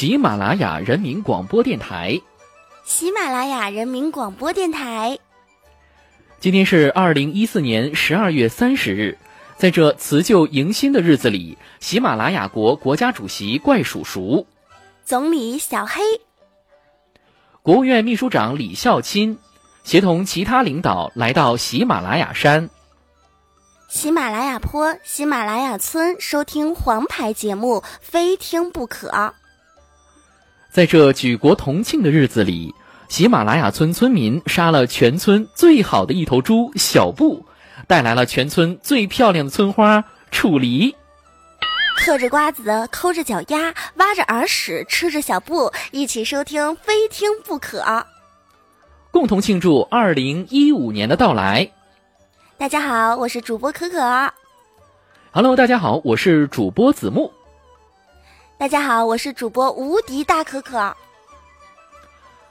喜马拉雅人民广播电台。喜马拉雅人民广播电台。今天是二零一四年十二月三十日，在这辞旧迎新的日子里，喜马拉雅国国家主席怪叔叔、总理小黑、国务院秘书长李孝钦，协同其他领导来到喜马拉雅山、喜马拉雅坡、喜马拉雅村收听黄牌节目，非听不可。在这举国同庆的日子里。喜马拉雅村村民杀了全村最好的一头猪小布，带来了全村最漂亮的村花楚离。嗑着瓜子，抠着脚丫，挖着耳屎，吃着小布，一起收听非听不可，共同庆祝二零一五年的到来。大家好，我是主播可可。Hello，大家好，我是主播子木。大家好，我是主播无敌大可可。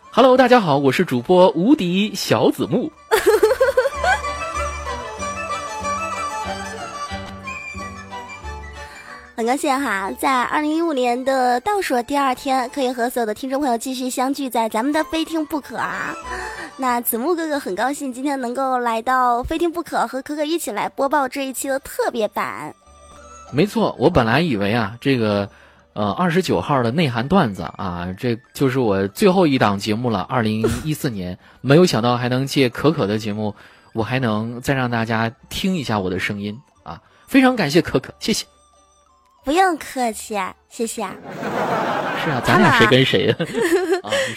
Hello，大家好，我是主播无敌小子木。很高兴哈，在二零一五年的倒数第二天，可以和所有的听众朋友继续相聚在咱们的非听不可啊。那子木哥哥很高兴今天能够来到非听不可，和可可一起来播报这一期的特别版。没错，我本来以为啊，这个。呃，二十九号的内涵段子啊，这就是我最后一档节目了。二零一四年，没有想到还能借可可的节目，我还能再让大家听一下我的声音啊！非常感谢可可，谢谢。不用客气，谢谢。是啊，咱俩谁跟谁 呀？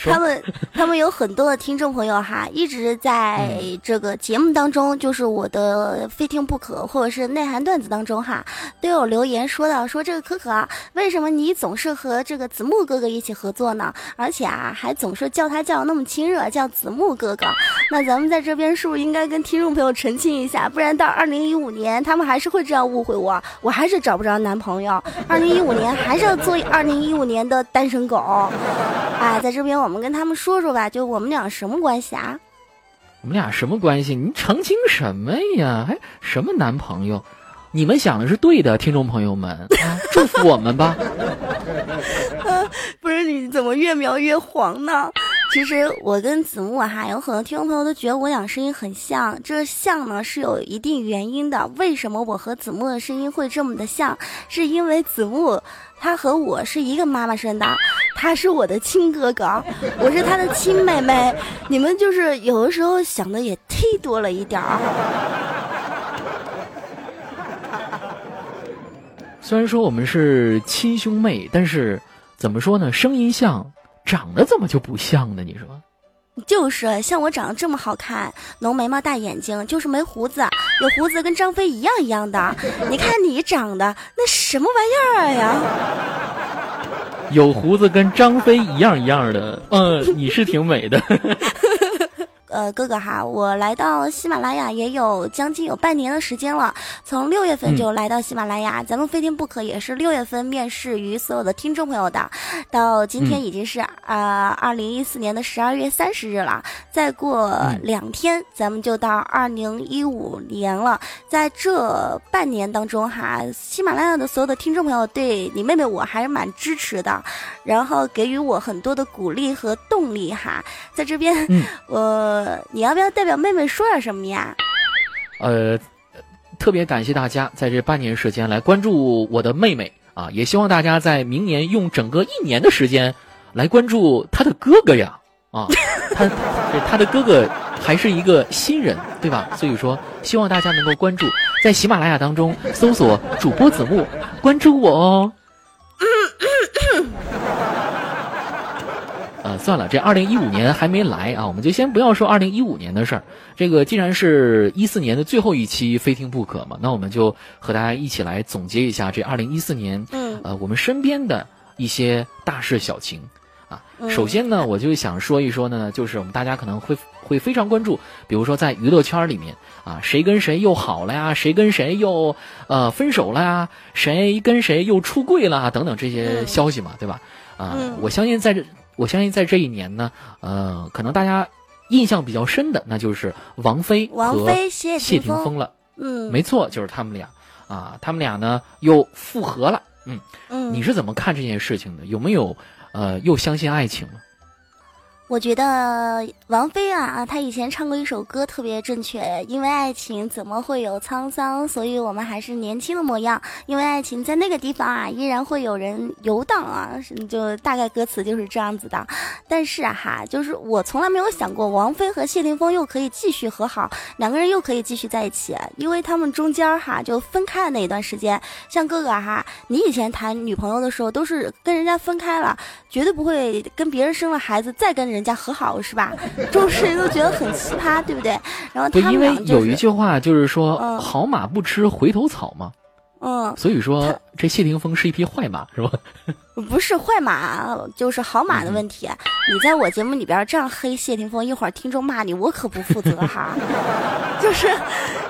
他们他们有很多的听众朋友哈，一直在这个节目当中，就是我的非听不可或者是内涵段子当中哈，都有留言说到说这个可可啊，为什么你总是和这个子木哥哥一起合作呢？而且啊，还总是叫他叫那么亲热，叫子木哥哥。那咱们在这边是不是应该跟听众朋友澄清一下？不然到二零一五年，他们还是会这样误会我，我还是找不着男朋友。二零一五年还是要做二零一五年的单身狗。哎，在这边我们跟他们说说吧，就我们俩什么关系啊？我们俩什么关系？你澄清什么呀？还什么男朋友？你们想的是对的，听众朋友们，啊、祝福我们吧。不是你怎么越描越黄呢？其实我跟子木哈，有很多听众朋友都觉得我俩声音很像，这像呢是有一定原因的。为什么我和子木的声音会这么的像？是因为子木他和我是一个妈妈生的，他是我的亲哥哥，我是他的亲妹妹。你们就是有的时候想的也忒多了一点儿。虽然说我们是亲兄妹，但是怎么说呢？声音像。长得怎么就不像呢？你说，就是像我长得这么好看，浓眉毛大眼睛，就是没胡子，有胡子跟张飞一样一样的。你看你长得那什么玩意儿呀？有胡子跟张飞一样一样的，嗯，你是挺美的。呃，哥哥哈，我来到喜马拉雅也有将近有半年的时间了，从六月份就来到喜马拉雅，咱们非听不可也是六月份面试于所有的听众朋友的，到今天已经是啊二零一四年的十二月三十日了，再过两天咱们就到二零一五年了，在这半年当中哈，喜马拉雅的所有的听众朋友对你妹妹我还是蛮支持的，然后给予我很多的鼓励和动力哈，在这边我。你要不要代表妹妹说点什么呀？呃，特别感谢大家在这半年时间来关注我的妹妹啊，也希望大家在明年用整个一年的时间来关注她的哥哥呀啊，他他的哥哥还是一个新人对吧？所以说希望大家能够关注，在喜马拉雅当中搜索主播子木，关注我哦。呃，算了，这二零一五年还没来啊，我们就先不要说二零一五年的事儿。这个既然是一四年的最后一期非听不可嘛，那我们就和大家一起来总结一下这二零一四年，嗯，呃，我们身边的一些大事小情啊。首先呢，我就想说一说呢，就是我们大家可能会会非常关注，比如说在娱乐圈里面啊，谁跟谁又好了呀，谁跟谁又呃分手了呀，谁跟谁又出柜了等等这些消息嘛，对吧？啊，我相信在这。我相信在这一年呢，呃，可能大家印象比较深的，那就是王菲和谢霆锋了。嗯，没错，就是他们俩啊，他们俩呢又复合了。嗯嗯，你是怎么看这件事情的？有没有呃，又相信爱情了。我觉得王菲啊，她以前唱过一首歌特别正确，因为爱情怎么会有沧桑？所以我们还是年轻的模样。因为爱情在那个地方啊，依然会有人游荡啊，就大概歌词就是这样子的。但是啊哈，就是我从来没有想过王菲和谢霆锋又可以继续和好，两个人又可以继续在一起，因为他们中间哈就分开的那一段时间，像哥哥哈，你以前谈女朋友的时候都是跟人家分开了，绝对不会跟别人生了孩子再跟人。人家和好是吧？众世人都觉得很奇葩，对不对？然后他们因为有一句话就是说“好马不吃回头草”嘛。嗯，所以说这谢霆锋是一匹坏马，是吧？不是坏马，就是好马的问题。你在我节目里边这样黑谢霆锋，一会儿听众骂你，我可不负责哈。就是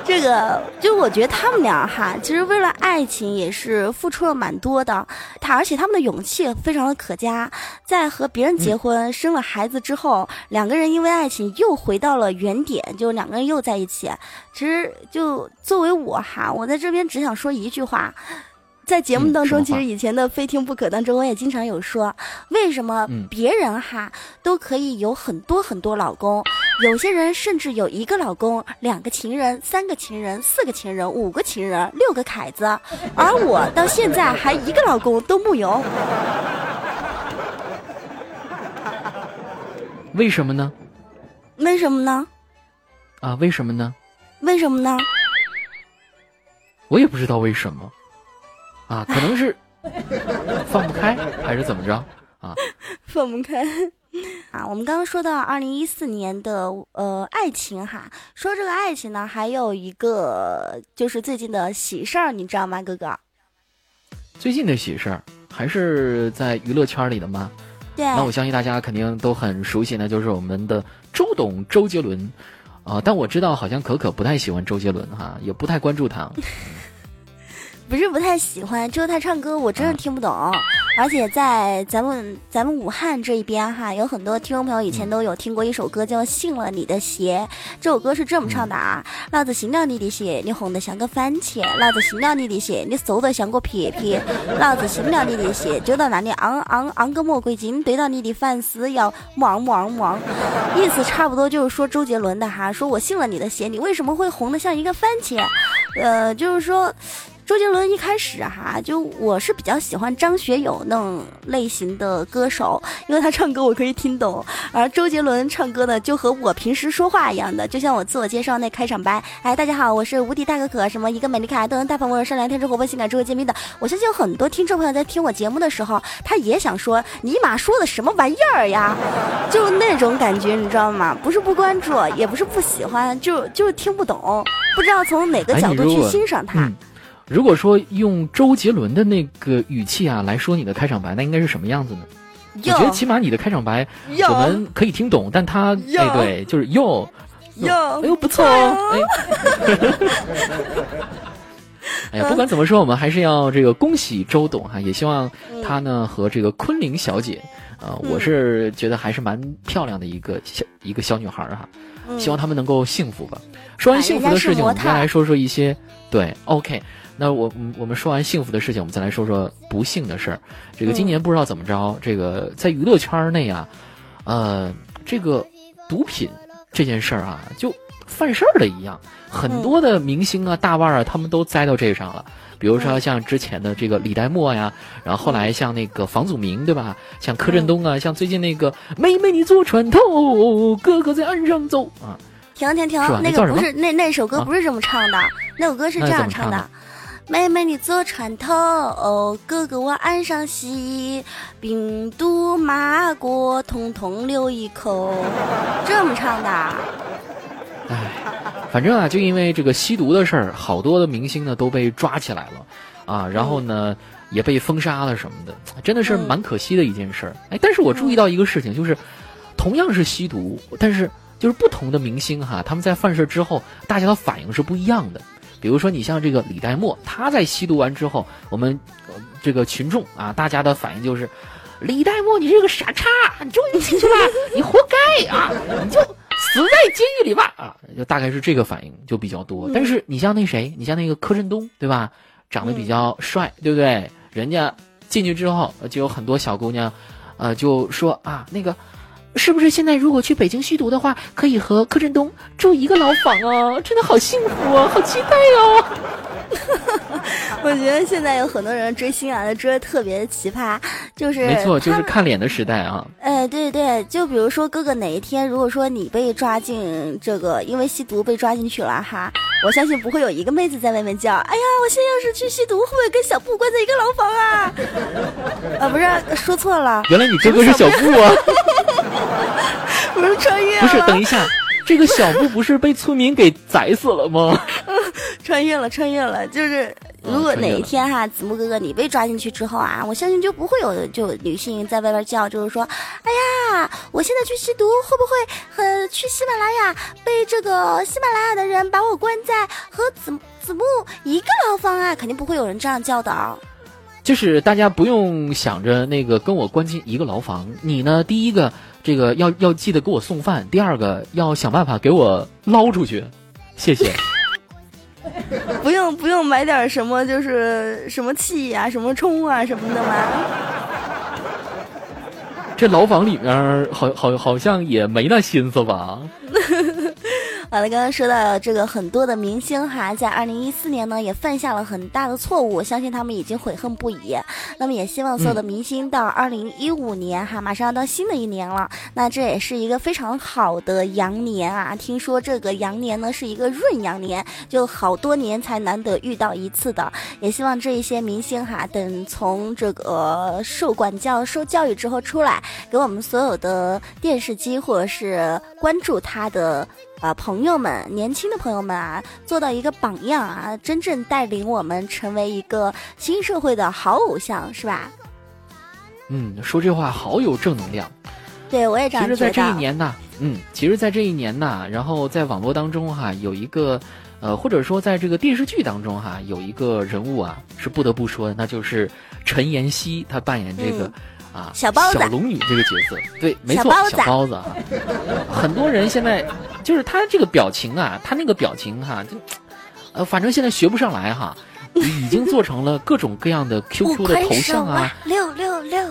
这个，就我觉得他们俩哈，其实为了爱情也是付出了蛮多的。他而且他们的勇气非常的可嘉，在和别人结婚生了孩子之后，两个人因为爱情又回到了原点，就两个人又在一起。其实就作为我哈，我在这边只想说一句话。在节目当中，其实以前的《非听不可》当中，我也经常有说，为什么别人哈都可以有很多很多老公，有些人甚至有一个老公、两个情人、三个情人、四个情人、五个情人、六个凯子，而我到现在还一个老公都木有。为什么呢？为什么呢？啊，为什么呢？为什么呢？我也不知道为什么。啊，可能是放不开，还是怎么着啊？放不开啊！我们刚刚说到二零一四年的呃爱情哈，说这个爱情呢，还有一个就是最近的喜事儿，你知道吗，哥哥？最近的喜事儿还是在娱乐圈里的吗？对。那我相信大家肯定都很熟悉呢，就是我们的周董周杰伦啊。但我知道好像可可不太喜欢周杰伦哈，也不太关注他。不是不太喜欢，就是他唱歌，我真的听不懂。而且在咱们咱们武汉这一边哈，有很多听众朋友以前都有听过一首歌，叫《信了你的邪》。这首歌是这么唱的啊：老子信了你的邪，你红的像个番茄；老子信了你的邪，你瘦的像个撇撇；老子信了你的邪，就到那里昂昂昂个魔鬼精，对到你的粉丝要。意思差不多就是说周杰伦的哈，说我信了你的邪，你为什么会红的像一个番茄？呃，就是说。周杰伦一开始哈，就我是比较喜欢张学友那种类型的歌手，因为他唱歌我可以听懂，而周杰伦唱歌呢，就和我平时说话一样的，就像我自我介绍那开场白，哎，大家好，我是无敌大可可，什么一个美丽可爱、都能大方、温柔、善良、天真、活泼、性感、智慧、见面的。我相信有很多听众朋友在听我节目的时候，他也想说，尼玛说的什么玩意儿呀？就那种感觉，你知道吗？不是不关注，也不是不喜欢，就就是听不懂，不知道从哪个角度去欣赏他。如果说用周杰伦的那个语气啊来说你的开场白，那应该是什么样子呢？我觉得起码你的开场白我们可以听懂，但他哎对，就是哟。哟，哎呦不错哦，哎，哎。呀，不管怎么说，我们还是要这个恭喜周董哈，也希望他呢和这个昆凌小姐，呃，我是觉得还是蛮漂亮的一个小一个小女孩哈，希望他们能够幸福吧。说完幸福的事情，我们再来说说一些对，OK。那我我们说完幸福的事情，我们再来说说不幸的事儿。这个今年不知道怎么着，这个在娱乐圈内啊，呃，这个毒品这件事儿啊，就犯事儿了一样。很多的明星啊、大腕儿啊，他们都栽到这上了。比如说像之前的这个李代沫呀，然后后来像那个房祖名，对吧？像柯震东啊，像最近那个妹妹你坐船头，哥哥在岸上走啊。停停停，那个不是那那首歌不是这么唱的，那首歌是这样唱的。妹妹，你坐船头，哥哥我岸上洗，病毒麻果，统统留一口。这么唱的。哎，反正啊，就因为这个吸毒的事儿，好多的明星呢都被抓起来了，啊，然后呢也被封杀了什么的，真的是蛮可惜的一件事儿。哎，但是我注意到一个事情，就是同样是吸毒，但是就是不同的明星哈，他们在犯事之后，大家的反应是不一样的。比如说，你像这个李代沫，他在吸毒完之后，我们这个群众啊，大家的反应就是：李代沫，你这个傻叉，你终于进去了，你活该啊，你就死在监狱里吧啊，就大概是这个反应就比较多。但是你像那谁，你像那个柯震东，对吧？长得比较帅，对不对？人家进去之后，就有很多小姑娘。呃，就说啊，那个。是不是现在如果去北京吸毒的话，可以和柯震东住一个牢房啊？真的好幸福啊，好期待哦！我觉得现在有很多人追星啊，追的特别奇葩，就是没错，就是看脸的时代啊。哎，对对，就比如说哥哥哪一天，如果说你被抓进这个，因为吸毒被抓进去了哈，我相信不会有一个妹子在外面叫，哎呀，我现在要是去吸毒，会不会跟小布关在一个牢房啊？啊，不是，说错了，原来你哥哥是小布啊。不是穿越了？不是，等一下，这个小布不是被村民给宰死了吗？穿越了，穿越了。就是如果哪一天哈，子木哥哥你被抓进去之后啊，我相信就不会有就女性在外边叫，就是说，哎呀，我现在去吸毒，会不会和去喜马拉雅被这个喜马拉雅的人把我关在和子子木一个牢房啊？肯定不会有人这样叫的。就是大家不用想着那个跟我关进一个牢房，你呢，第一个。这个要要记得给我送饭，第二个要想办法给我捞出去，谢谢。不用不用买点什么，就是什么气啊，什么冲啊什么的吗？这牢房里面好好好像也没那心思吧。好了，刚刚说到这个很多的明星哈，在二零一四年呢也犯下了很大的错误，相信他们已经悔恨不已。那么也希望所有的明星到二零一五年哈，马上要到新的一年了，那这也是一个非常好的羊年啊！听说这个羊年呢是一个闰羊年，就好多年才难得遇到一次的。也希望这一些明星哈，等从这个受管教、受教育之后出来，给我们所有的电视机或者是关注他的。啊，朋友们，年轻的朋友们啊，做到一个榜样啊，真正带领我们成为一个新社会的好偶像，是吧？嗯，说这话好有正能量。对，我也这样其实，在这一年呢，嗯，其实，在这一年呢，然后在网络当中哈，有一个，呃，或者说在这个电视剧当中哈，有一个人物啊，是不得不说的，那就是陈妍希，她扮演这个。啊，小包子，小龙女这个角色，对，没错，小包子啊，很多人现在就是他这个表情啊，他那个表情哈，就，呃，反正现在学不上来哈，已经做成了各种各样的 QQ 的头像 啊，六六六，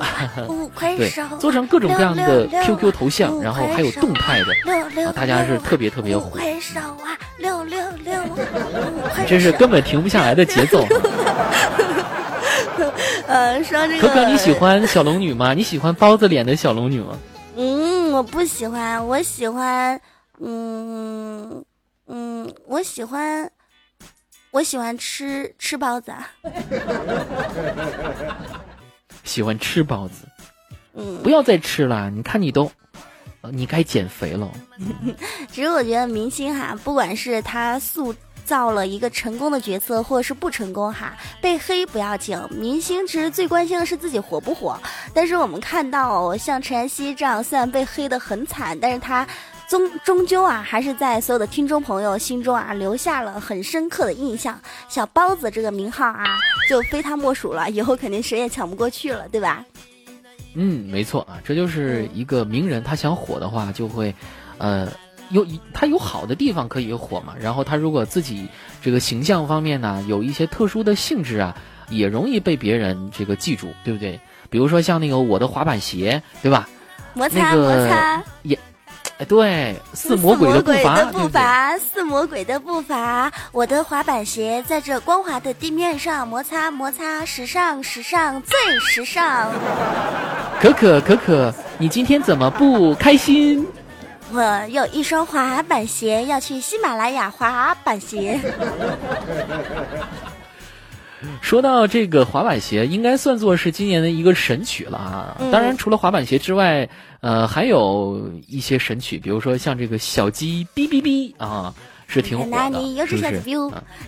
五块手，做成各种各样的 QQ 头像，然后还有动态的，大家是特别特别火，快手啊，六六六，这是根本停不下来的节奏。呃，说这个，可可你喜欢小龙女吗？你喜欢包子脸的小龙女吗？嗯，我不喜欢，我喜欢，嗯嗯，我喜欢，我喜欢吃吃包子。喜欢吃包子，嗯，不要再吃了，你看你都，你该减肥了。其实我觉得明星哈，不管是他素。造了一个成功的角色，或者是不成功哈，被黑不要紧。明星其实最关心的是自己火不火。但是我们看到像陈妍希这样，虽然被黑的很惨，但是他终终究啊，还是在所有的听众朋友心中啊，留下了很深刻的印象。小包子这个名号啊，就非他莫属了，以后肯定谁也抢不过去了，对吧？嗯，没错啊，这就是一个名人，他想火的话，就会，呃。有他有好的地方可以火嘛，然后他如果自己这个形象方面呢有一些特殊的性质啊，也容易被别人这个记住，对不对？比如说像那个我的滑板鞋，对吧？摩擦摩擦也，哎对，似魔鬼的步伐，步伐，似魔鬼的步伐，我的滑板鞋在这光滑的地面上摩擦摩擦，时尚时尚最时尚。可可可可，你今天怎么不开心？我有一双滑板鞋，要去喜马拉雅滑板鞋。说到这个滑板鞋，应该算作是今年的一个神曲了啊！当然，除了滑板鞋之外，呃，还有一些神曲，比如说像这个小鸡哔哔哔啊，是挺火的，是不是？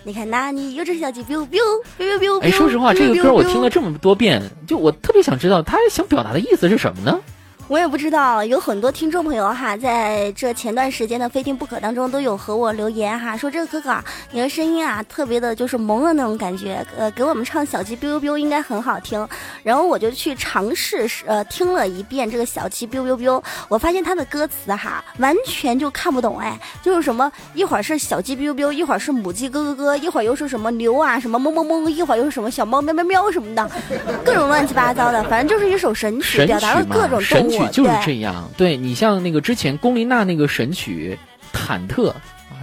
你看那里有只小鸡，biu biu biu biu。哎，说实话，这个歌我听了这么多遍，就我特别想知道他想表达的意思是什么呢？我也不知道，有很多听众朋友哈，在这前段时间的《非听不可》当中都有和我留言哈，说这个哥哥你的声音啊，特别的就是萌的那种感觉，呃，给我们唱小鸡 biu biu 应该很好听。然后我就去尝试呃听了一遍这个小鸡 biu biu biu，我发现它的歌词哈，完全就看不懂哎，就是什么一会儿是小鸡 biu biu，一会儿是母鸡咯咯咯，一会儿又是什么牛啊什么哞哞哞，一会儿又是什么小猫喵喵喵什么的，各种乱七八糟的，反正就是一首神曲，表达了各种动物。曲就是这样，对你像那个之前龚琳娜那个神曲《忐忑》，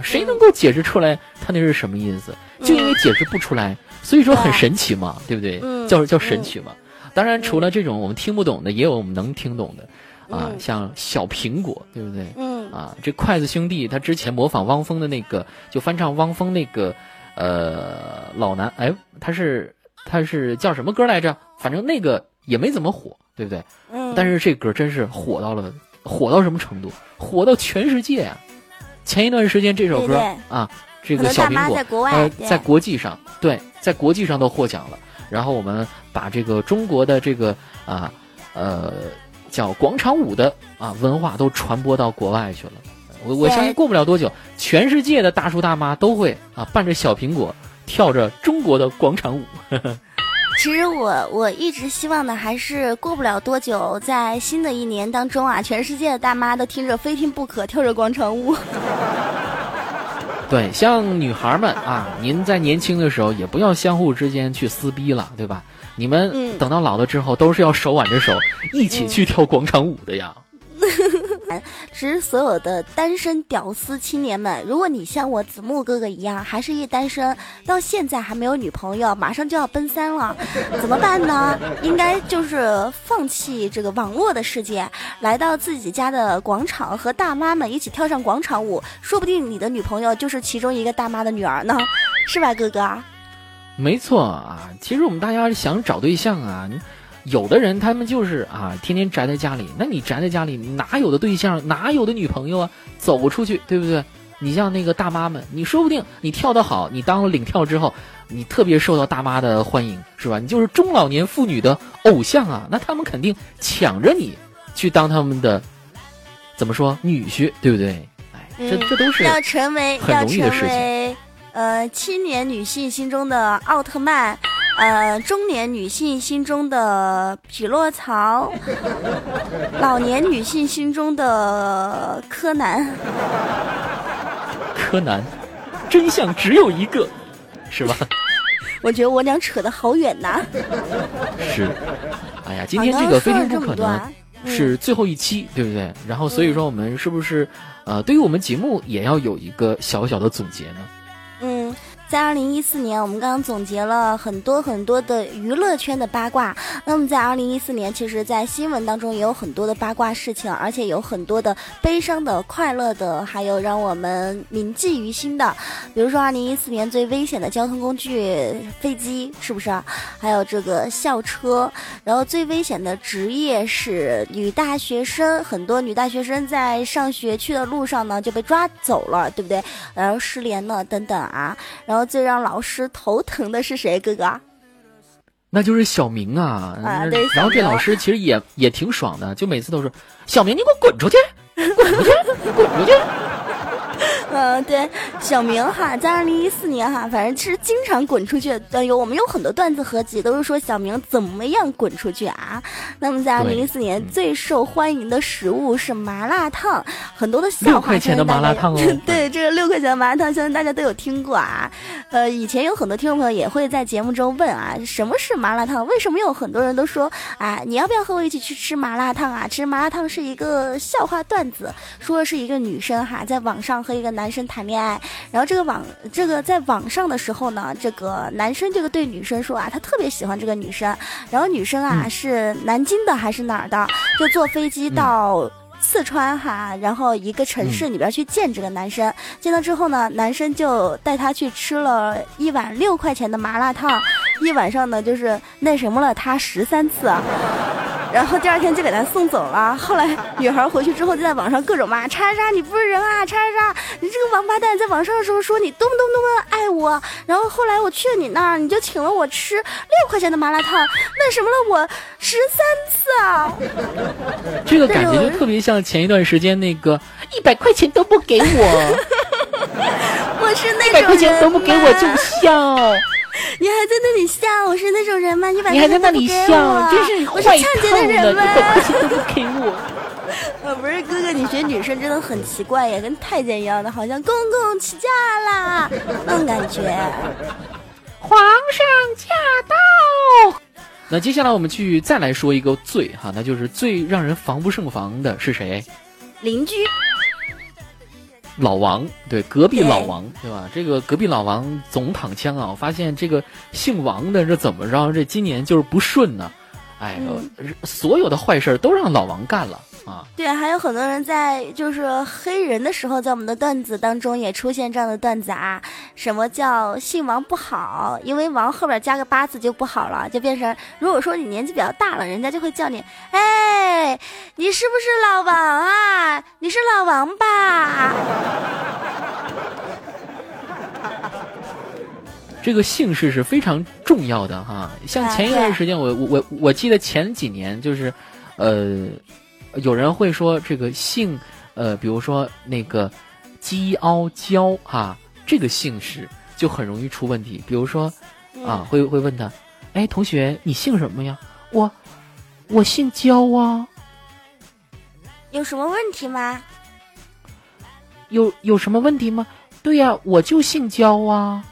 谁能够解释出来他那是什么意思？就因为解释不出来，所以说很神奇嘛，对不对？叫叫神曲嘛。当然，除了这种我们听不懂的，也有我们能听懂的啊，像小苹果，对不对？嗯啊，这筷子兄弟他之前模仿汪峰的那个，就翻唱汪峰那个呃老男，哎，他是他是叫什么歌来着？反正那个也没怎么火。对不对？嗯。但是这歌真是火到了，火到什么程度？火到全世界啊！前一段时间这首歌啊，这个小苹果呃，在国际上，对，在国际上都获奖了。然后我们把这个中国的这个啊呃叫广场舞的啊文化都传播到国外去了。我我相信过不了多久，全世界的大叔大妈都会啊伴着小苹果跳着中国的广场舞。其实我我一直希望的还是过不了多久，在新的一年当中啊，全世界的大妈都听着非听不可，跳着广场舞。对，像女孩们啊，您在年轻的时候也不要相互之间去撕逼了，对吧？你们等到老了之后，都是要手挽着手一起去跳广场舞的呀。其实，所有的单身屌丝青年们，如果你像我子木哥哥一样，还是一单身，到现在还没有女朋友，马上就要奔三了，怎么办呢？应该就是放弃这个网络的世界，来到自己家的广场，和大妈们一起跳上广场舞，说不定你的女朋友就是其中一个大妈的女儿呢，是吧，哥哥？没错啊，其实我们大家想找对象啊。有的人他们就是啊，天天宅在家里。那你宅在家里，哪有的对象，哪有的女朋友啊？走不出去，对不对？你像那个大妈们，你说不定你跳得好，你当了领跳之后，你特别受到大妈的欢迎，是吧？你就是中老年妇女的偶像啊！那他们肯定抢着你去当他们的怎么说女婿，对不对？哎，这这都是要成为很容易的事情。呃，青年女性心中的奥特曼。呃，中年女性心中的匹诺曹，老年女性心中的柯南，柯南，真相只有一个，是吧？我觉得我俩扯得好远呐。是，哎呀，今天这个非听不可能是最后一期，对不对？然后所以说我们是不是呃，对于我们节目也要有一个小小的总结呢？在二零一四年，我们刚刚总结了很多很多的娱乐圈的八卦。那么在二零一四年，其实，在新闻当中也有很多的八卦事情，而且有很多的悲伤的、快乐的，还有让我们铭记于心的。比如说，二零一四年最危险的交通工具飞机，是不是？还有这个校车，然后最危险的职业是女大学生，很多女大学生在上学去的路上呢就被抓走了，对不对？然后失联了等等啊，然后。最让老师头疼的是谁，哥哥？那就是小明啊。啊，对。然后这老师其实也也挺爽的，就每次都是小明，你给我滚出去，滚出去，滚出去。嗯，对，小明哈，在二零一四年哈，反正其实经常滚出去。呃，有我们有很多段子合集，都是说小明怎么样滚出去啊。那么在二零一四年最受欢迎的食物是麻辣烫，很多的笑话。六块钱的麻辣烫哦。对，这个六块钱的麻辣烫，相信大家都有听过啊。呃，以前有很多听众朋友也会在节目中问啊，什么是麻辣烫？为什么有很多人都说啊，你要不要和我一起去吃麻辣烫啊？其实麻辣烫是一个笑话段子，说的是一个女生哈，在网上和一个男。男生谈恋爱，然后这个网这个在网上的时候呢，这个男生这个对女生说啊，他特别喜欢这个女生，然后女生啊是南京的还是哪儿的，就坐飞机到四川哈，然后一个城市里边去见这个男生，见到之后呢，男生就带她去吃了一碗六块钱的麻辣烫，一晚上呢就是那什么了他十三次。然后第二天就给他送走了。后来女孩回去之后就在网上各种骂叉叉，你不是人啊，叉叉，你这个王八蛋，在网上的时候说你多么多么多么爱我，然后后来我去了你那儿，你就请了我吃六块钱的麻辣烫，那什么了我十三次啊。这个感觉就特别像前一段时间那个一百块钱都不给我，我是那种一百块钱都不给我就笑。你还在那里笑？我是那种人吗？你把你还在那里笑，真是坏透了！一百块钱都不给我。呃，不是哥哥，你学女生真的很奇怪呀，跟太监一样的，好像公公起驾啦那种感觉。皇上驾到！那接下来我们去再来说一个最哈，那就是最让人防不胜防的是谁？邻居。老王对隔壁老王对吧？这个隔壁老王总躺枪啊！我发现这个姓王的这怎么着？这今年就是不顺呢，哎呦，所有的坏事都让老王干了。啊，对，还有很多人在就是黑人的时候，在我们的段子当中也出现这样的段子啊。什么叫姓王不好？因为王后边加个八字就不好了，就变成如果说你年纪比较大了，人家就会叫你，哎，你是不是老王啊？你是老王吧？这个姓氏是非常重要的哈。像前一段时间，我我我我记得前几年就是，呃。有人会说这个姓，呃，比如说那个鸡傲娇哈，这个姓氏就很容易出问题。比如说，啊，会会问他，哎，同学，你姓什么呀？我，我姓焦啊。有什么问题吗？有有什么问题吗？对呀，我就姓焦啊。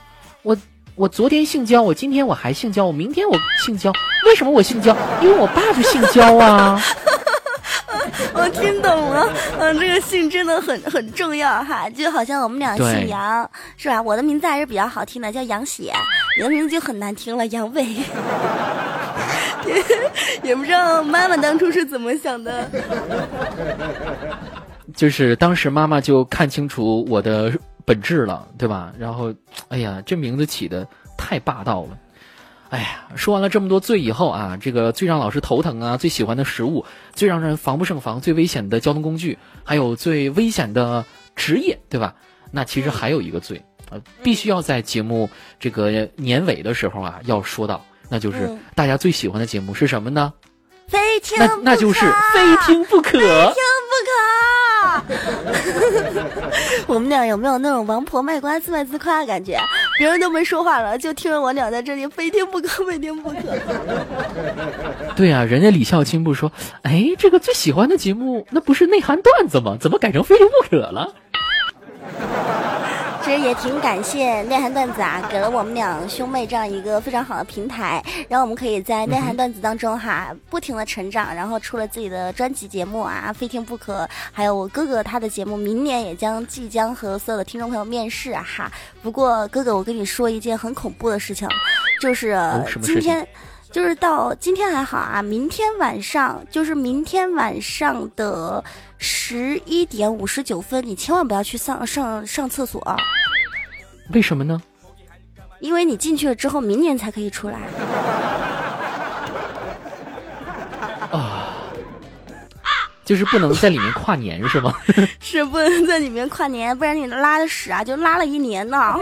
我我昨天姓焦，我今天我还姓焦，我明天我姓焦。为什么我姓焦？因为我爸就姓焦啊。我 听懂了，嗯，这个姓真的很很重要哈，就好像我们俩姓杨，是吧？我的名字还是比较好听的，叫杨雪，你的名字就很难听了，杨伟。也不知道妈妈当初是怎么想的，就是当时妈妈就看清楚我的本质了，对吧？然后，哎呀，这名字起的太霸道了。哎呀，说完了这么多罪以后啊，这个最让老师头疼啊，最喜欢的食物，最让人防不胜防，最危险的交通工具，还有最危险的职业，对吧？那其实还有一个罪啊，必须要在节目这个年尾的时候啊要说到，那就是大家最喜欢的节目是什么呢？非听那那就是非听不可，非听不可。我们俩有没有那种王婆卖瓜自卖自夸的感觉？别人都没说话了，就听着我俩在这里非听不可，非听不可。对呀，人家李孝钦不说，哎，这个最喜欢的节目那不是内涵段子吗？怎么改成非听不可了？其实也挺感谢内涵段子啊，给了我们两兄妹这样一个非常好的平台，然后我们可以在内涵段子当中哈不停的成长，然后出了自己的专辑节目啊，非听不可，还有我哥哥他的节目，明年也将即将和所有的听众朋友面试啊哈。不过哥哥，我跟你说一件很恐怖的事情，就是今天。就是到今天还好啊，明天晚上就是明天晚上的十一点五十九分，你千万不要去上上上厕所。为什么呢？因为你进去了之后，明年才可以出来。就是不能在里面跨年是吗？是不能在里面跨年，不然你拉的屎啊就拉了一年呢。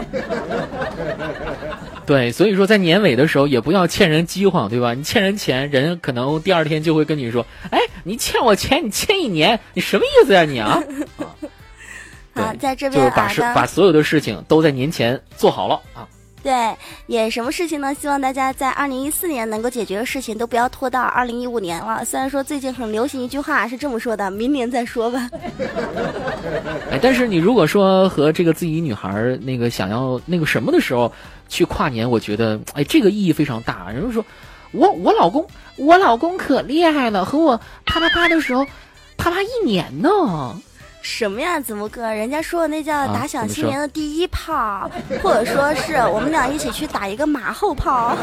对，所以说在年尾的时候也不要欠人饥荒，对吧？你欠人钱，人可能第二天就会跟你说：“哎，你欠我钱，你欠一年，你什么意思呀你啊？” 啊，在这边就是把事把所有的事情都在年前做好了啊。对，也什么事情呢？希望大家在二零一四年能够解决的事情，都不要拖到二零一五年了。虽然说最近很流行一句话是这么说的：“明年再说吧。”哎，但是你如果说和这个自己女孩那个想要那个什么的时候去跨年，我觉得哎，这个意义非常大。人家说，我我老公，我老公可厉害了，和我啪啪啪的时候，啪啪一年呢。什么呀，子木哥？人家说的那叫打响新年的第一炮，或者说是我们俩一起去打一个马后炮。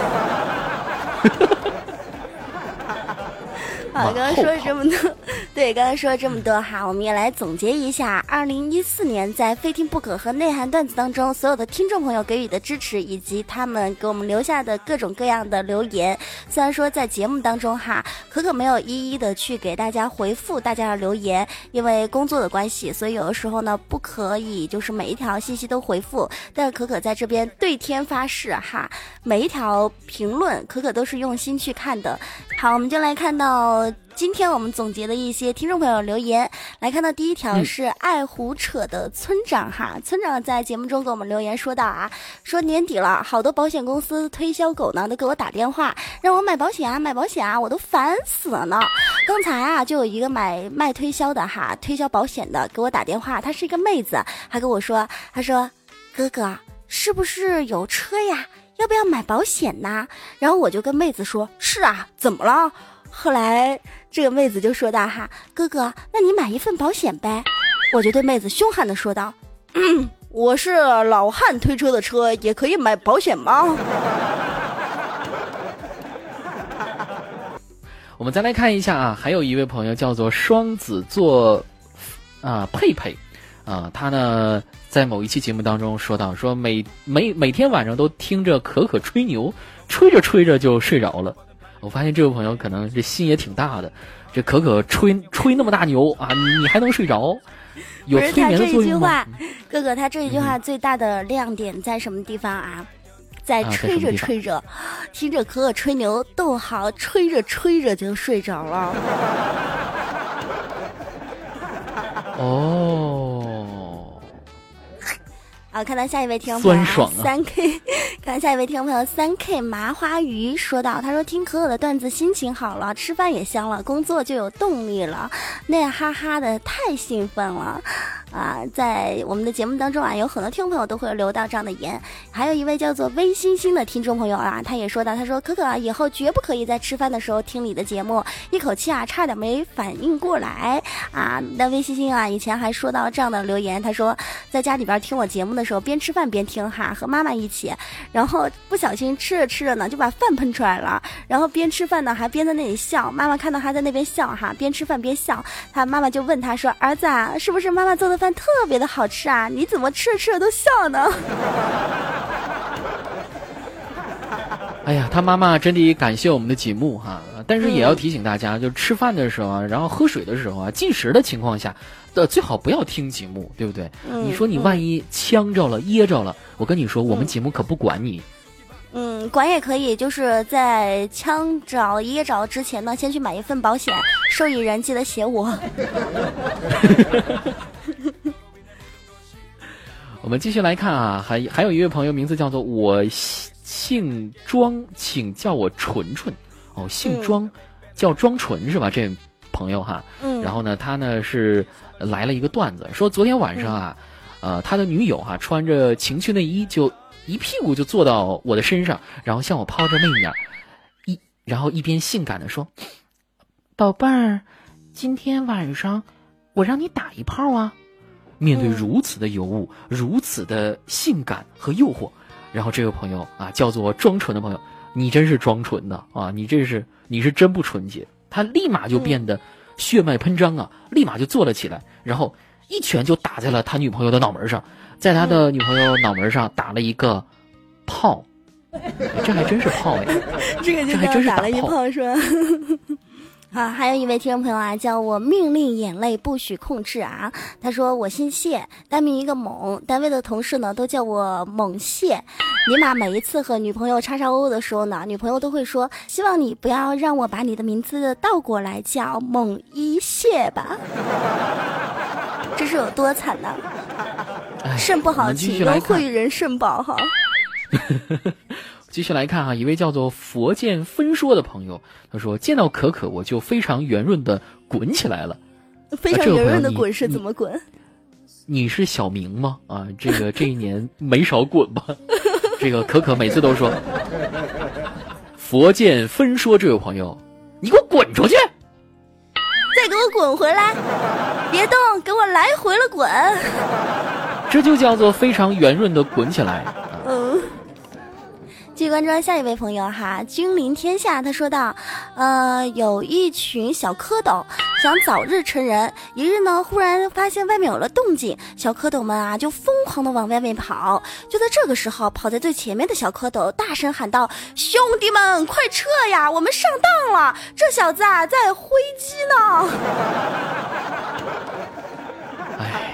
好，刚刚说了这么多，对，刚才说了这么多哈，我们也来总结一下，二零一四年在非听不可和内涵段子当中，所有的听众朋友给予的支持，以及他们给我们留下的各种各样的留言。虽然说在节目当中哈，可可没有一一的去给大家回复大家的留言，因为工作的关系，所以有的时候呢不可以就是每一条信息都回复。但是可可在这边对天发誓哈，每一条评论可可都是用心去看的。好，我们就来看到。今天我们总结的一些听众朋友留言，来看到第一条是爱胡扯的村长哈，村长在节目中给我们留言说到啊，说年底了，好多保险公司推销狗呢都给我打电话，让我买保险啊买保险啊，我都烦死了呢。刚才啊就有一个买卖推销的哈，推销保险的给我打电话，她是一个妹子，还跟我说，她说哥哥是不是有车呀？要不要买保险呢？然后我就跟妹子说，是啊，怎么了？后来。这个妹子就说道：“哈，哥哥，那你买一份保险呗。”我就对妹子凶悍的说道：“嗯，我是老汉推车的车，也可以买保险吗？” 我们再来看一下啊，还有一位朋友叫做双子座啊佩佩啊，他呢在某一期节目当中说到，说每每每天晚上都听着可可吹牛，吹着吹着就睡着了。我发现这位朋友可能这心也挺大的，这可可吹吹那么大牛啊，你还能睡着？有催眠的作用吗？哥哥，他这一句话最大的亮点在什么地方啊？在吹着吹着，听着可可吹牛，逗号，吹着吹着就睡着了。哦。好，看到下一位听众朋友三 K，看到下一位听众朋友三 K 麻花鱼说到：“他说听可可的段子心情好了，吃饭也香了，工作就有动力了，那哈哈的太兴奋了。”啊，在我们的节目当中啊，有很多听众朋友都会留到这样的言。还有一位叫做微星星的听众朋友啊，他也说到，他说可可啊，以后绝不可以在吃饭的时候听你的节目，一口气啊，差点没反应过来啊。那微星星啊，以前还说到这样的留言，他说在家里边听我节目的时候，边吃饭边听哈，和妈妈一起，然后不小心吃着吃着呢，就把饭喷出来了，然后边吃饭呢还边在那里笑，妈妈看到他在那边笑哈，边吃饭边笑，他妈妈就问他说，儿子啊，是不是妈妈做的饭？特别的好吃啊！你怎么吃着吃着都笑呢？哎呀，他妈妈真得感谢我们的节目哈，但是也要提醒大家，就吃饭的时候啊，然后喝水的时候啊，进食的情况下，的最好不要听节目，对不对？你说你万一呛着了、噎着了，我跟你说，我们节目可不管你。嗯，管也可以，就是在呛着噎着之前呢，先去买一份保险，受益人记得写我。我们继续来看啊，还还有一位朋友，名字叫做我姓庄，请叫我纯纯。哦，姓庄，叫庄纯是吧？这朋友哈，嗯，然后呢，他呢是来了一个段子，说昨天晚上啊，呃，他的女友哈穿着情趣内衣就。一屁股就坐到我的身上，然后向我抛着媚眼，一然后一边性感的说：“宝贝儿，今天晚上我让你打一炮啊！”面对如此的尤物，如此的性感和诱惑，然后这位朋友啊，叫做装纯的朋友，你真是装纯的啊！你这是你是真不纯洁。他立马就变得血脉喷张啊，立马就坐了起来，然后一拳就打在了他女朋友的脑门上。在他的女朋友脑门上打了一个炮，这还真是炮哎！这个就叫打了一炮是吧？好，还有一位听众朋友啊，叫我命令眼泪不许控制啊。他说我姓谢，单名一个猛，单位的同事呢都叫我猛谢。尼玛，每一次和女朋友叉叉 O 的时候呢，女朋友都会说，希望你不要让我把你的名字倒过来叫猛一谢吧。这是有多惨呢？肾不好，请由会人肾宝哈。继续来看哈，一位叫做佛剑分说的朋友，他说见到可可我就非常圆润的滚起来了。非常圆润的滚是怎么滚？你是小明吗？啊，这个这一年没少滚吧？这个可可每次都说，佛见分说这位朋友，你给我滚出去！再给我滚回来！别动，给我来回了滚！这就叫做非常圆润的滚起来。继续关注下一位朋友哈，君临天下，他说道，呃，有一群小蝌蚪想早日成人，一日呢，忽然发现外面有了动静，小蝌蚪们啊就疯狂的往外面跑。就在这个时候，跑在最前面的小蝌蚪大声喊道：“兄弟们，快撤呀，我们上当了，这小子啊在挥击呢。”哎，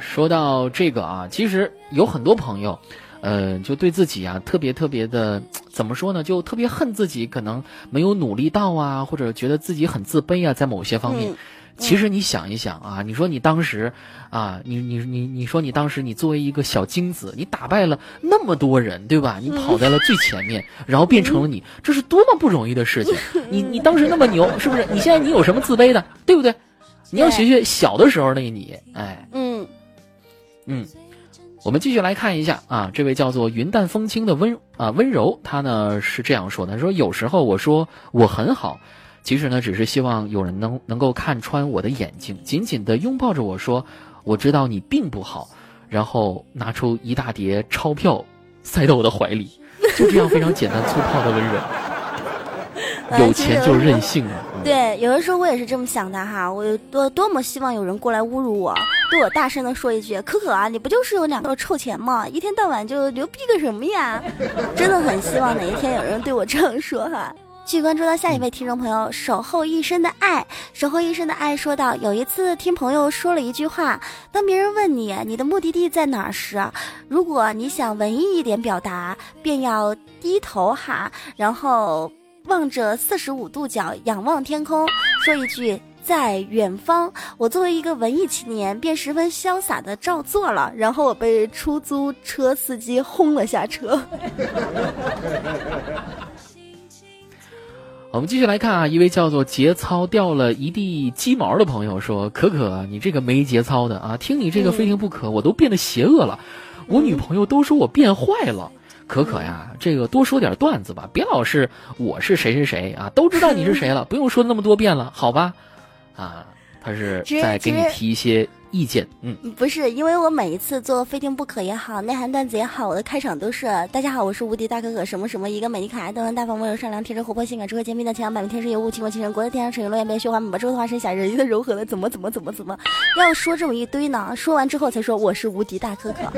说到这个啊，其实有很多朋友。呃，就对自己啊，特别特别的，怎么说呢？就特别恨自己，可能没有努力到啊，或者觉得自己很自卑啊，在某些方面。其实你想一想啊，你说你当时啊，你你你你说你当时你作为一个小精子，你打败了那么多人，对吧？你跑在了最前面，然后变成了你，这是多么不容易的事情。你你当时那么牛，是不是？你现在你有什么自卑的，对不对？你要学学小的时候那个你，哎，嗯嗯。我们继续来看一下啊，这位叫做云淡风轻的温啊温柔，他呢是这样说的：说有时候我说我很好，其实呢只是希望有人能能够看穿我的眼睛，紧紧的拥抱着我说，我知道你并不好，然后拿出一大叠钞票塞到我的怀里，就这样非常简单粗暴的温柔。有钱就任性啊！对，有的时候我也是这么想的哈，我有多多么希望有人过来侮辱我，对我大声的说一句：“可可啊，你不就是有两个臭钱吗？一天到晚就牛逼个什么呀？”真的很希望哪一天有人对我这样说哈。继续关注到下一位听众朋友，守候一生的爱，守候一生的爱说道：“有一次听朋友说了一句话，当别人问你你的目的地在哪儿时，如果你想文艺一点表达，便要低头哈，然后。”望着四十五度角，仰望天空，说一句在远方。我作为一个文艺青年，便十分潇洒的照做了。然后我被出租车司机轰了下车。我们继续来看啊，一位叫做节操掉了一地鸡毛的朋友说：“可可，你这个没节操的啊！听你这个非听不可，我都变得邪恶了。我女朋友都说我变坏了。”可可呀，这个多说点段子吧，别老是我是谁谁谁啊，都知道你是谁了，不用说那么多遍了，好吧？啊，他是在给你提一些。意见，嗯，不是，因为我每一次做非听不可也好，内涵段子也好，我的开场都是大家好，我是无敌大可可，什么什么，一个美丽可爱、端庄大方、温柔善良、天真活泼、性感、智慧、坚定的千万百万天生尤物、倾国倾城、国色天上垂落雁别雪花美，把周的化身侠人的柔和的怎么怎么怎么怎么，要说这么一堆呢？说完之后才说我是无敌大可可，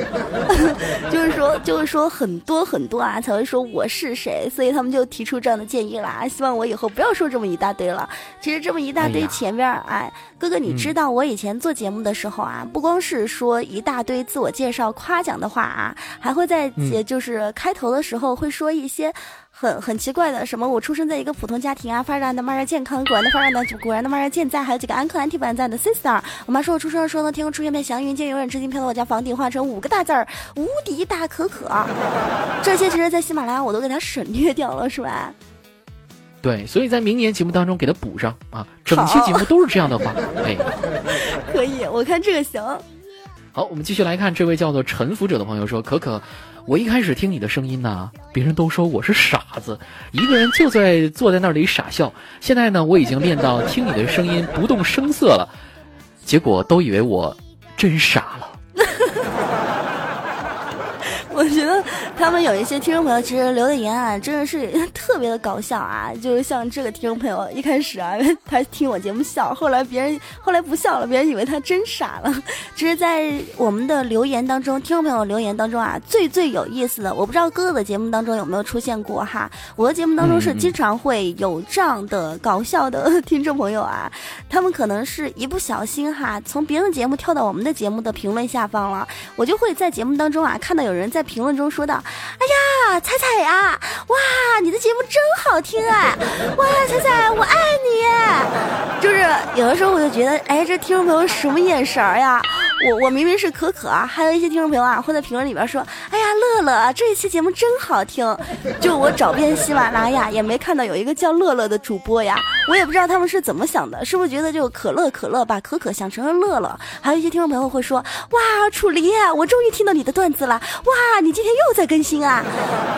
就是说就是说很多很多啊才会说我是谁，所以他们就提出这样的建议啦，希望我以后不要说这么一大堆了。其实这么一大堆前面，哎，哥哥你知道我以前做节目的时候啊，不光是说一大堆自我介绍、夸奖的话啊，还会在就是开头的时候会说一些很很奇怪的，什么我出生在一个普通家庭啊，发展的慢热健康，果然的发展的果然的慢热健在，还有几个安克安提版在的 sister。我妈说我出生的时候呢，天空出现片祥云，见永远至今飘到我家房顶，画成五个大字儿“无敌大可可”。这些其实，在喜马拉雅我都给它省略掉了，是吧？对，所以在明年节目当中给他补上啊，整期节目都是这样的话，哎，可以，我看这个行。好，我们继续来看这位叫做臣服者的朋友说：“可可，我一开始听你的声音呢，别人都说我是傻子，一个人就在坐在那里傻笑。现在呢，我已经练到听你的声音不动声色了，结果都以为我真傻了。” 我觉得他们有一些听众朋友其实留的言啊，真的是 特别的搞笑啊！就是像这个听众朋友，一开始啊，他听我节目笑，后来别人后来不笑了，别人以为他真傻了。其实，在我们的留言当中，听众朋友留言当中啊，最最有意思的，我不知道哥哥的节目当中有没有出现过哈。我的节目当中是经常会有这样的搞笑的听众朋友啊，他们可能是一不小心哈，从别人的节目跳到我们的节目的评论下方了，我就会在节目当中啊，看到有人在。评论中说道：“哎呀，彩彩呀，哇，你的节目真好听啊！哇，彩彩，我爱你。就是有的时候我就觉得，哎，这听众朋友什么眼神儿呀？我我明明是可可啊，还有一些听众朋友啊会在评论里边说：哎呀，乐乐这一期节目真好听。就我找遍喜马拉雅也没看到有一个叫乐乐的主播呀，我也不知道他们是怎么想的，是不是觉得就可乐可乐把可可想成了乐乐？还有一些听众朋友会说：哇，楚离，我终于听到你的段子了！哇。”你今天又在更新啊？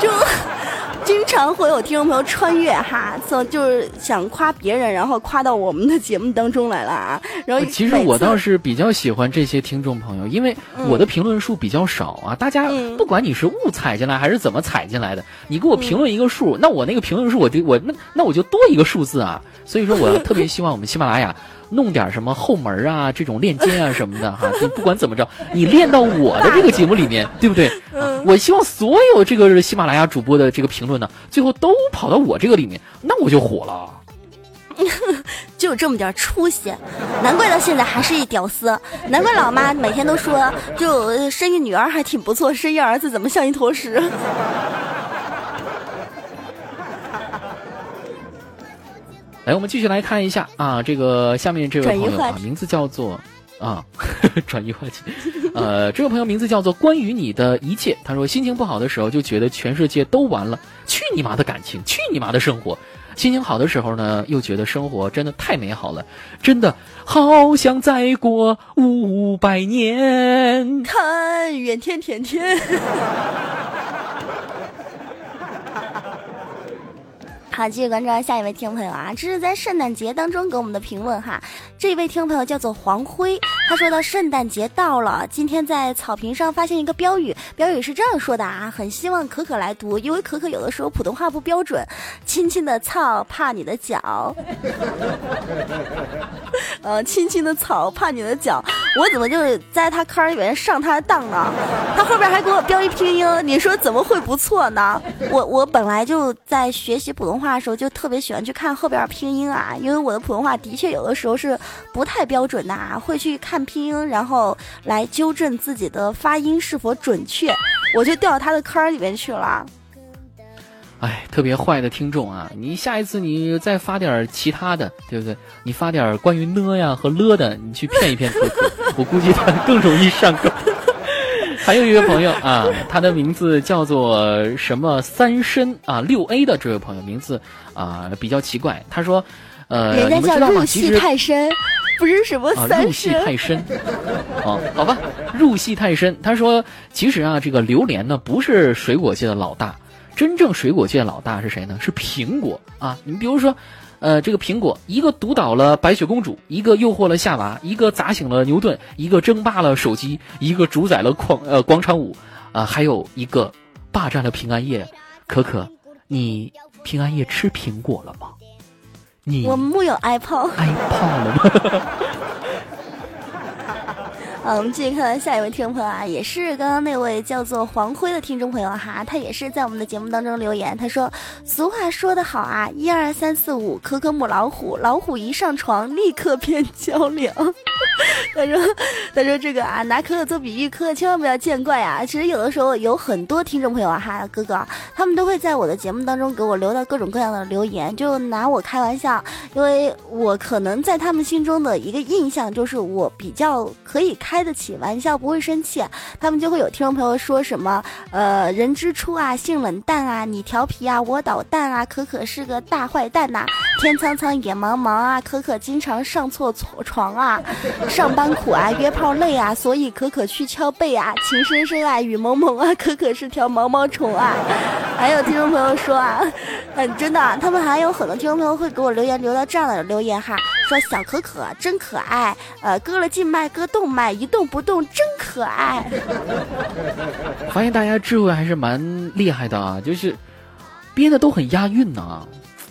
就 经常会有听众朋友穿越哈，从就是想夸别人，然后夸到我们的节目当中来了啊。然后其实我倒是比较喜欢这些听众朋友，因为我的评论数比较少啊。大家不管你是误踩进来还是怎么踩进来的，你给我评论一个数，那我那个评论数我就我那那我就多一个数字啊。所以说，我 特别希望我们喜马拉雅。弄点什么后门啊，这种链接啊什么的哈，就不管怎么着，你练到我的这个节目里面，对不对？我希望所有这个喜马拉雅主播的这个评论呢，最后都跑到我这个里面，那我就火了。就这么点出息，难怪到现在还是一屌丝，难怪老妈每天都说，就生一女儿还挺不错，生一儿子怎么像一坨屎。来，我们继续来看一下啊，这个下面这位朋友啊，名字叫做啊，转移话题。呃，这位朋友名字叫做关于你的一切。他说，心情不好的时候就觉得全世界都完了，去你妈的感情，去你妈的生活。心情好的时候呢，又觉得生活真的太美好了，真的好想再过五百年。看远天天天。好，继续关注下一位听众朋友啊，这是在圣诞节当中给我们的评论哈。这位听众朋友叫做黄辉，他说到圣诞节到了，今天在草坪上发现一个标语，标语是这样说的啊，很希望可可来读，因为可可有的时候普通话不标准。轻轻的草，怕你的脚。呃，轻轻的草，怕你的脚。我怎么就在他坑里面上他的当呢？他后边还给我标一拼音，你说怎么会不错呢？我我本来就在学习普通话。话的时候就特别喜欢去看后边拼音啊，因为我的普通话的确有的时候是不太标准的啊，会去看拼音，然后来纠正自己的发音是否准确，我就掉到他的坑里面去了。哎，特别坏的听众啊，你下一次你再发点其他的，对不对？你发点关于呢呀和了的，你去骗一骗可可，我估计他更容易上钩。还有一位朋友啊，他的名字叫做什么三深啊六 A 的这位朋友名字啊比较奇怪。他说，呃，人家叫入戏太深，不是什么三入戏太深。哦，好吧，入戏太深。他说，其实啊，这个榴莲呢不是水果界的老大，真正水果界老大是谁呢？是苹果啊。你比如说。呃，这个苹果，一个毒倒了白雪公主，一个诱惑了夏娃，一个砸醒了牛顿，一个争霸了手机，一个主宰了广呃广场舞，啊，还有一个霸占了平安夜。可可，你平安夜吃苹果了吗？你我木有 iPod。iPod 了吗？我们继续看下一位听众朋友啊，也是刚刚那位叫做黄辉的听众朋友哈，他也是在我们的节目当中留言，他说：“俗话说得好啊，一二三四五，可可母老虎，老虎一上床立刻变娇娘。”他说：“他说这个啊，拿可可做比喻，可可千万不要见怪啊。其实有的时候有很多听众朋友啊哈，哥哥他们都会在我的节目当中给我留到各种各样的留言，就拿我开玩笑，因为我可能在他们心中的一个印象就是我比较可以开。”开得起玩笑，不会生气，他们就会有听众朋友说什么，呃，人之初啊，性冷淡啊，你调皮啊，我捣蛋啊，可可是个大坏蛋呐，天苍苍，野茫茫啊，可可经常上错床啊，上班苦啊，约炮累啊，所以可可去敲背啊，情深深啊，雨蒙蒙啊，可可是条毛毛虫啊，还有听众朋友说啊，嗯，真的，他们还有很多听众朋友会给我留言，留到这样的留言哈。说小可可真可爱，呃，割了静脉，割动脉，一动不动，真可爱。发现大家智慧还是蛮厉害的啊，就是编的都很押韵呢。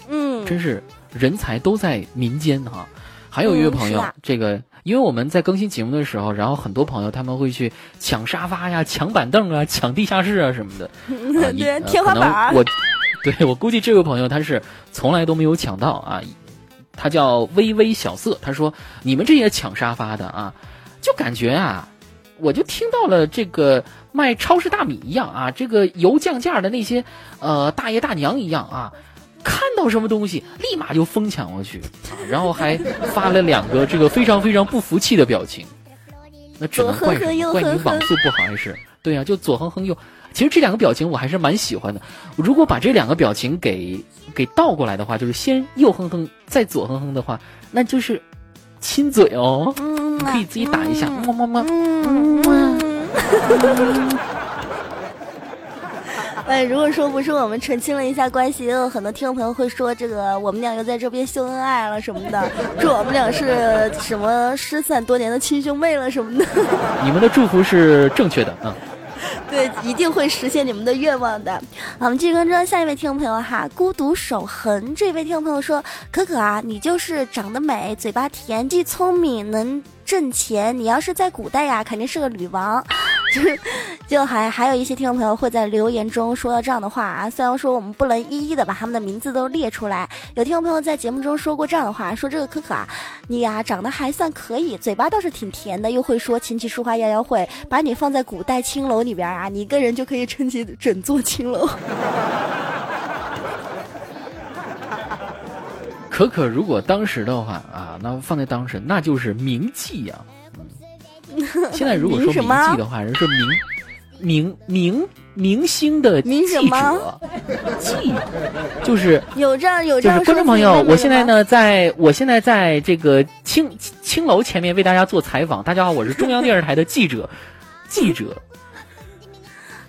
嗯，真是人才都在民间哈。还有一位朋友，这个因为我们在更新节目的时候，然后很多朋友他们会去抢沙发呀、抢板凳啊、抢地下室啊什么的。对，天花板。我，对我估计这位朋友他是从来都没有抢到啊。他叫微微小色，他说：“你们这些抢沙发的啊，就感觉啊，我就听到了这个卖超市大米一样啊，这个油降价的那些呃大爷大娘一样啊，看到什么东西立马就疯抢过去，然后还发了两个这个非常非常不服气的表情，那只能怪怪你网速不好还是对呀？就左哼哼右。”其实这两个表情我还是蛮喜欢的。如果把这两个表情给给倒过来的话，就是先右哼哼，再左哼哼的话，那就是亲嘴哦。你可以自己打一下，么么么。哎，如果说不是我们澄清了一下关系，也有很多听众朋友会说这个我们俩又在这边秀恩爱了什么的，说我们俩是什么失散多年的亲兄妹了什么的。你们的祝福是正确的，嗯。对，一定会实现你们的愿望的。好，我们继续关注下一位听众朋友哈，孤独守恒这位听众朋友说：“可可啊，你就是长得美，嘴巴甜，既聪明，能挣钱。你要是在古代呀，肯定是个女王。”就还还有一些听众朋友会在留言中说到这样的话啊，虽然说我们不能一一的把他们的名字都列出来，有听众朋友在节目中说过这样的话，说这个可可啊，你呀长得还算可以，嘴巴倒是挺甜的，又会说琴棋书画样样会，把你放在古代青楼里边啊，你一个人就可以撑起整座青楼。可可如果当时的话啊，那放在当时那就是名妓呀。现在如果说名记的话，人说明明明明星的记者，记就是有这样有这样。观众朋友，我现在呢，在我现在在这个青青楼前面为大家做采访。大家好，我是中央电视台的记者，记者。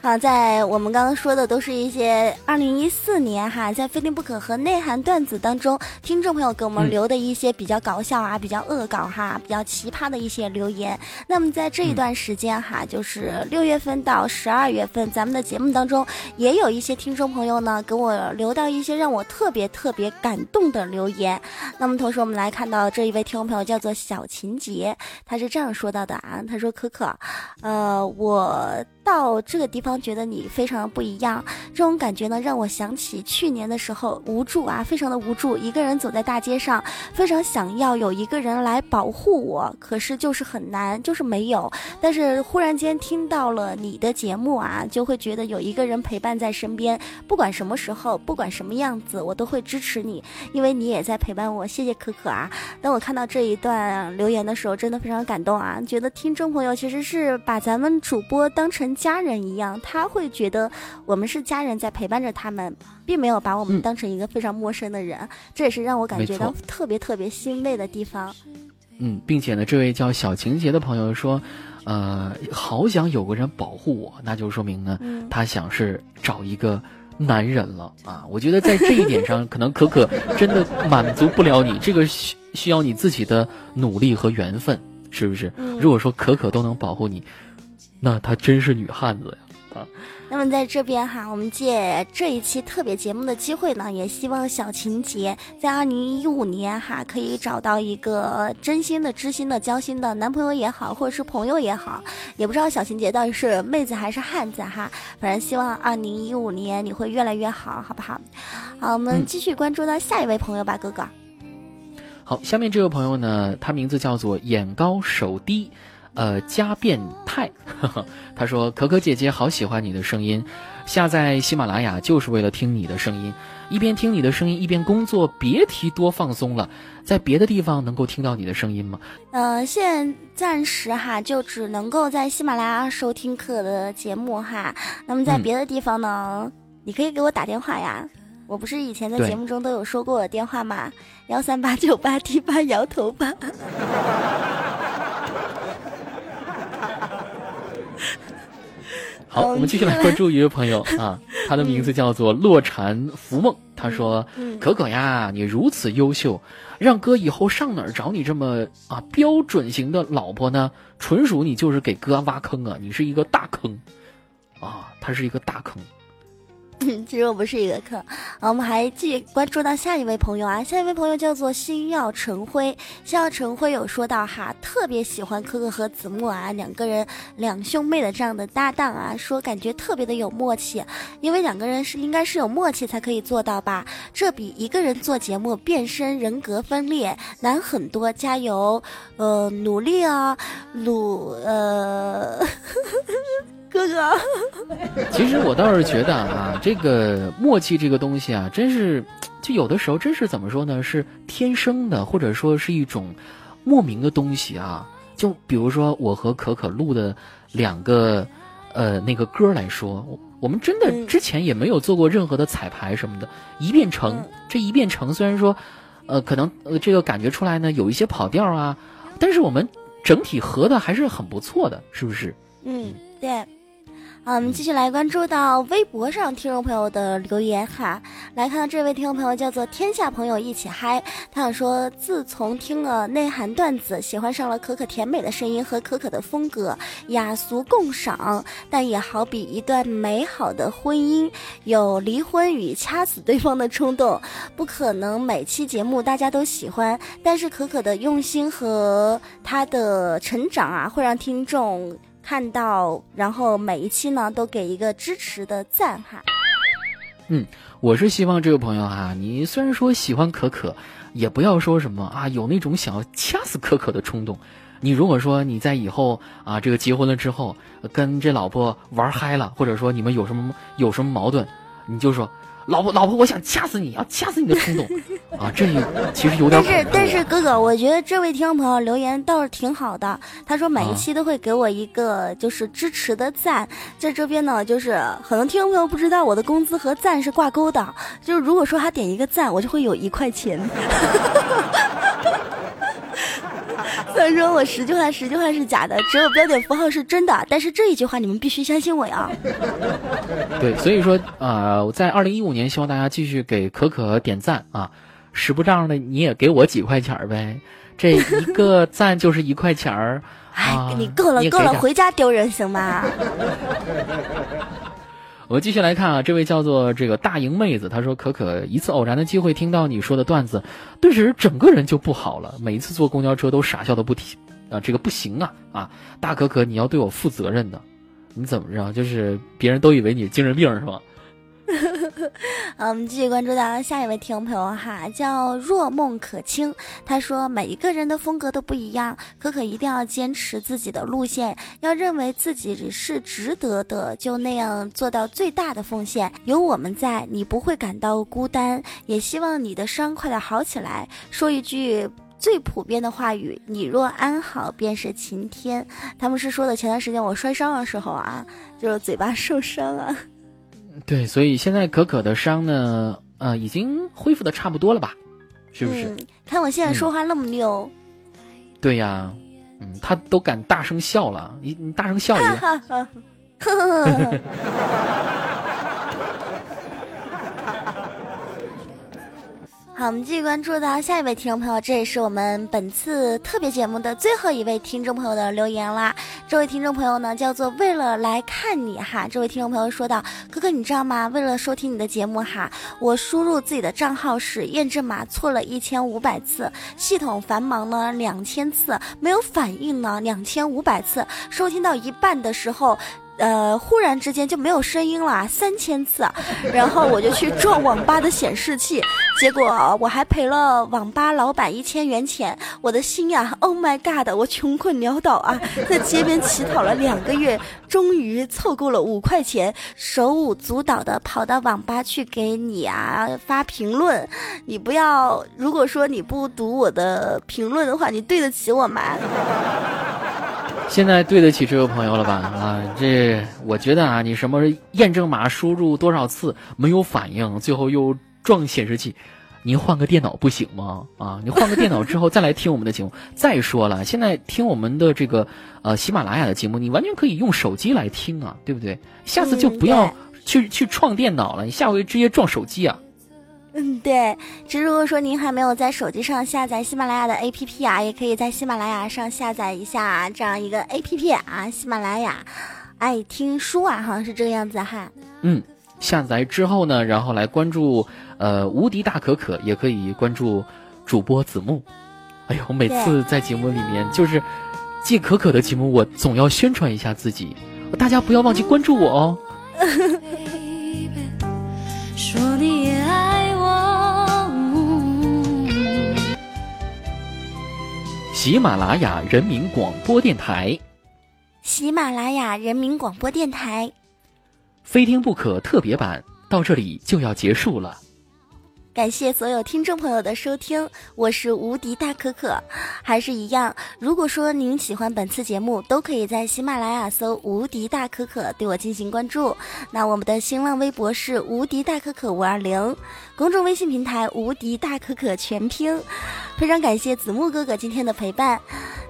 啊，在我们刚刚说的都是一些二零一四年哈，在非听不可和内涵段子当中，听众朋友给我们留的一些比较搞笑啊、比较恶搞哈、比较奇葩的一些留言。那么在这一段时间哈，就是六月份到十二月份，咱们的节目当中也有一些听众朋友呢给我留到一些让我特别特别感动的留言。那么同时我们来看到这一位听众朋友叫做小秦杰，他是这样说到的啊，他说：“可可，呃，我。”到这个地方，觉得你非常的不一样，这种感觉呢，让我想起去年的时候，无助啊，非常的无助，一个人走在大街上，非常想要有一个人来保护我，可是就是很难，就是没有。但是忽然间听到了你的节目啊，就会觉得有一个人陪伴在身边，不管什么时候，不管什么样子，我都会支持你，因为你也在陪伴我。谢谢可可啊！当我看到这一段留言的时候，真的非常感动啊，觉得听众朋友其实是把咱们主播当成。家人一样，他会觉得我们是家人在陪伴着他们，并没有把我们当成一个非常陌生的人。这也是让我感觉到特别特别欣慰的地方。嗯，并且呢，这位叫小情节的朋友说，呃，好想有个人保护我，那就说明呢，他想是找一个男人了啊。我觉得在这一点上，可能可可真的满足不了你，这个需需要你自己的努力和缘分，是不是？如果说可可都能保护你。那她真是女汉子呀！啊，那么在这边哈，我们借这一期特别节目的机会呢，也希望小情节在二零一五年哈，可以找到一个真心的、知心的、交心的男朋友也好，或者是朋友也好，也不知道小情节到底是妹子还是汉子哈。反正希望二零一五年你会越来越好，好不好？好，我们继续关注到下一位朋友吧，哥哥。好，下面这位朋友呢，他名字叫做眼高手低。呃，加变态，他说：“可可姐姐好喜欢你的声音，下载喜马拉雅就是为了听你的声音，一边听你的声音一边工作，别提多放松了。在别的地方能够听到你的声音吗？”呃，现暂时哈，就只能够在喜马拉雅收听可的节目哈。那么在别的地方呢，你可以给我打电话呀。我不是以前在节目中都有说过我的电话吗？幺三八九八 T 八摇头吧。好，我们继续来关注一位朋友 啊，他的名字叫做洛禅浮梦。他说：“可可呀，你如此优秀，让哥以后上哪儿找你这么啊标准型的老婆呢？纯属你就是给哥挖坑啊！你是一个大坑啊，他是一个大坑。” 其实我不是一个坑，我们还继续关注到下一位朋友啊，下一位朋友叫做星耀晨辉，星耀晨辉有说到哈，特别喜欢可可和子墨啊两个人两兄妹的这样的搭档啊，说感觉特别的有默契，因为两个人是应该是有默契才可以做到吧，这比一个人做节目变身人格分裂难很多，加油，呃，努力啊，努呃。哥哥，其实我倒是觉得啊，这个默契这个东西啊，真是，就有的时候真是怎么说呢？是天生的，或者说是一种莫名的东西啊。就比如说我和可可录的两个呃那个歌来说，我们真的之前也没有做过任何的彩排什么的，一遍成。这一遍成，虽然说呃可能呃这个感觉出来呢有一些跑调啊，但是我们整体合的还是很不错的，是不是？嗯，对。啊，我们继续来关注到微博上听众朋友的留言哈。来看到这位听众朋友叫做天下朋友一起嗨，他想说，自从听了内涵段子，喜欢上了可可甜美的声音和可可的风格，雅俗共赏。但也好比一段美好的婚姻，有离婚与掐死对方的冲动，不可能每期节目大家都喜欢。但是可可的用心和他的成长啊，会让听众。看到，然后每一期呢都给一个支持的赞哈。嗯，我是希望这位朋友哈，你虽然说喜欢可可，也不要说什么啊，有那种想要掐死可可的冲动。你如果说你在以后啊，这个结婚了之后，跟这老婆玩嗨了，或者说你们有什么有什么矛盾，你就说。老婆，老婆，我想掐死你，要掐死你的冲动啊！这其实有点。但是，但是哥哥，我觉得这位听众朋友留言倒是挺好的。他说每一期都会给我一个就是支持的赞，在这边呢，就是很多听众朋友不知道我的工资和赞是挂钩的，就是如果说他点一个赞，我就会有一块钱。虽然说我十句话十句话是假的，只有标点符号是真的，但是这一句话你们必须相信我呀。对，所以说啊，我在二零一五年希望大家继续给可可点赞啊，使不账的你也给我几块钱呗，这一个 赞就是一块钱儿。哎，你够了够了，回家丢人行吗？我们继续来看啊，这位叫做这个大莹妹子，她说：“可可一次偶然的机会听到你说的段子，顿时整个人就不好了。每一次坐公交车都傻笑的不停啊，这个不行啊啊！大可可，你要对我负责任的。你怎么着？就是别人都以为你精神病是吧？”好，我们继续关注到下一位听众朋友哈，叫若梦可清。他说，每一个人的风格都不一样，可可一定要坚持自己的路线，要认为自己是值得的，就那样做到最大的奉献。有我们在，你不会感到孤单。也希望你的伤快点好起来。说一句最普遍的话语：你若安好，便是晴天。他们是说的前段时间我摔伤的时候啊，就是嘴巴受伤啊。对，所以现在可可的伤呢，呃，已经恢复的差不多了吧？是不是？看我现在说话那么溜。对呀，嗯，他都敢大声笑了，你你大声笑一个。好，我们继续关注到下一位听众朋友，这也是我们本次特别节目的最后一位听众朋友的留言啦。这位听众朋友呢，叫做为了来看你哈。这位听众朋友说道：“哥哥，你知道吗？为了收听你的节目哈，我输入自己的账号时验证码错了一千五百次，系统繁忙呢两千次，没有反应呢两千五百次，收听到一半的时候。”呃，忽然之间就没有声音了，三千次，然后我就去撞网吧的显示器，结果我还赔了网吧老板一千元钱，我的心呀，Oh my God，我穷困潦倒啊，在街边乞讨了两个月，终于凑够了五块钱，手舞足蹈的跑到网吧去给你啊发评论，你不要，如果说你不读我的评论的话，你对得起我吗？现在对得起这位朋友了吧？啊，这我觉得啊，你什么验证码输入多少次没有反应，最后又撞显示器，您换个电脑不行吗？啊，你换个电脑之后再来听我们的节目。再说了，现在听我们的这个呃喜马拉雅的节目，你完全可以用手机来听啊，对不对？下次就不要去去撞电脑了，你下回直接撞手机啊。嗯，对。其实如果说您还没有在手机上下载喜马拉雅的 APP 啊，也可以在喜马拉雅上下载一下这样一个 APP 啊，喜马拉雅爱听书啊，好像是这个样子哈。嗯，下载之后呢，然后来关注呃无敌大可可，也可以关注主播子木。哎呦，每次在节目里面就是借可可的节目，我总要宣传一下自己，大家不要忘记关注我哦。说你也喜马拉雅人民广播电台，喜马拉雅人民广播电台，非听不可特别版到这里就要结束了。感谢所有听众朋友的收听，我是无敌大可可，还是一样。如果说您喜欢本次节目，都可以在喜马拉雅搜“无敌大可可”对我进行关注。那我们的新浪微博是“无敌大可可五二零”，公众微信平台“无敌大可可全拼”。非常感谢子木哥哥今天的陪伴。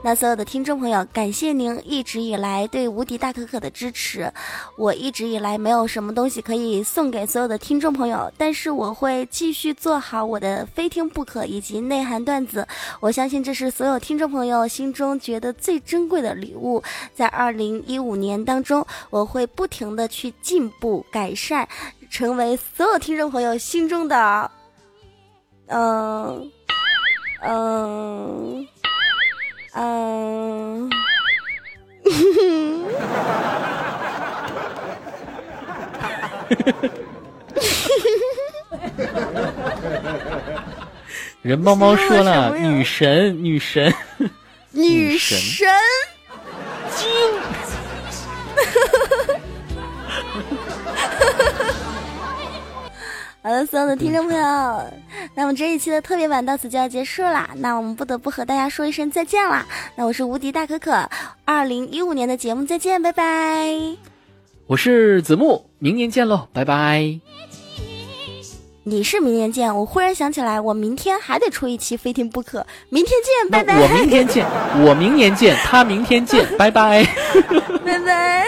那所有的听众朋友，感谢您一直以来对无敌大可可的支持。我一直以来没有什么东西可以送给所有的听众朋友，但是我会继续做好我的非听不可以及内涵段子。我相信这是所有听众朋友心中觉得最珍贵的礼物。在二零一五年当中，我会不停的去进步改善，成为所有听众朋友心中的，嗯嗯。嗯，人猫猫说了，女神，女神，女神，精。好了，所有的听众朋友，那么这一期的特别版到此就要结束啦。那我们不得不和大家说一声再见啦。那我是无敌大可可，二零一五年的节目再见，拜拜。我是子木，明年见喽，拜拜。你是明年见，我忽然想起来，我明天还得出一期非听不可，明天见，拜拜。我明天见，我明年见，他明天见，拜拜，拜拜。